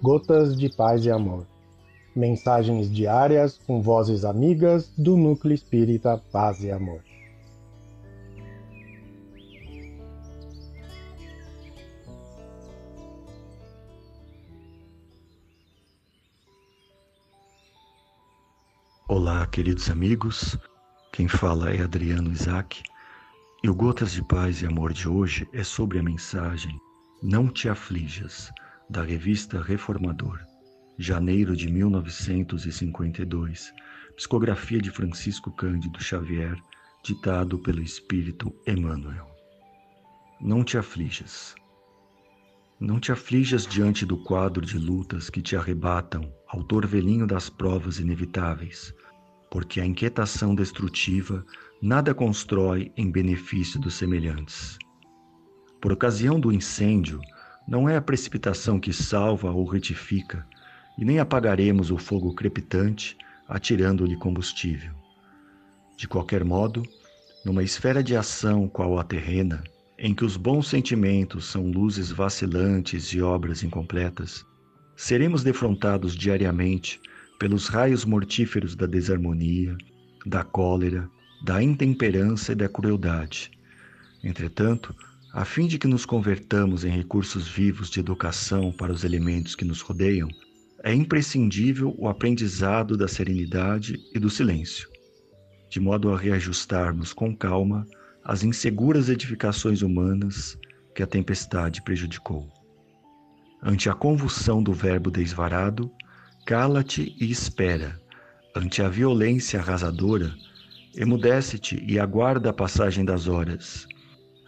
Gotas de Paz e Amor. Mensagens diárias com vozes amigas do Núcleo Espírita Paz e Amor. Olá, queridos amigos. Quem fala é Adriano Isaac. E o Gotas de Paz e Amor de hoje é sobre a mensagem Não Te Aflijas, da revista Reformador, janeiro de 1952, psicografia de Francisco Cândido Xavier, ditado pelo Espírito Emmanuel. Não te aflijas. Não te aflijas diante do quadro de lutas que te arrebatam ao torvelinho das provas inevitáveis, porque a inquietação destrutiva nada constrói em benefício dos semelhantes. Por ocasião do incêndio, não é a precipitação que salva ou retifica, e nem apagaremos o fogo crepitante atirando-lhe combustível. De qualquer modo, numa esfera de ação qual a terrena, em que os bons sentimentos são luzes vacilantes e obras incompletas, seremos defrontados diariamente pelos raios mortíferos da desarmonia, da cólera, da intemperança e da crueldade. Entretanto, a fim de que nos convertamos em recursos vivos de educação para os elementos que nos rodeiam, é imprescindível o aprendizado da serenidade e do silêncio, de modo a reajustarmos com calma as inseguras edificações humanas que a tempestade prejudicou. Ante a convulsão do verbo desvarado, cala-te e espera. Ante a violência arrasadora, Emudece-te e aguarda a passagem das horas.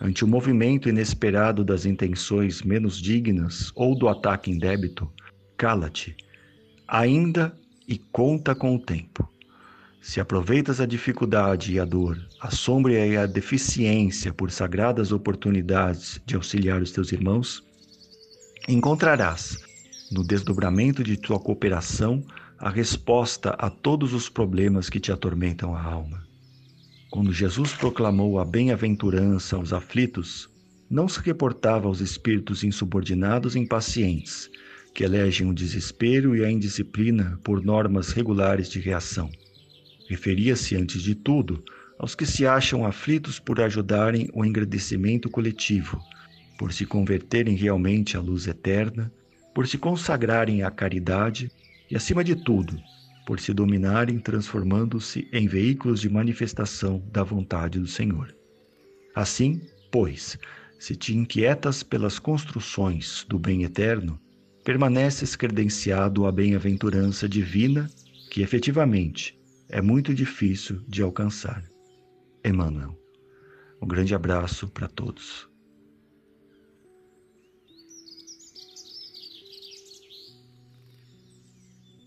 Ante o movimento inesperado das intenções menos dignas ou do ataque indébito, cala-te, ainda e conta com o tempo. Se aproveitas a dificuldade e a dor, a sombra e a deficiência por sagradas oportunidades de auxiliar os teus irmãos, encontrarás, no desdobramento de tua cooperação, a resposta a todos os problemas que te atormentam a alma. Quando Jesus proclamou a bem-aventurança aos aflitos, não se reportava aos espíritos insubordinados e impacientes, que elegem o desespero e a indisciplina por normas regulares de reação. Referia-se, antes de tudo, aos que se acham aflitos por ajudarem o engrandecimento coletivo, por se converterem realmente à luz eterna, por se consagrarem à caridade e, acima de tudo, por se dominarem, transformando-se em veículos de manifestação da vontade do Senhor. Assim, pois, se te inquietas pelas construções do bem eterno, permaneces credenciado à bem-aventurança divina que efetivamente é muito difícil de alcançar. Emmanuel. Um grande abraço para todos.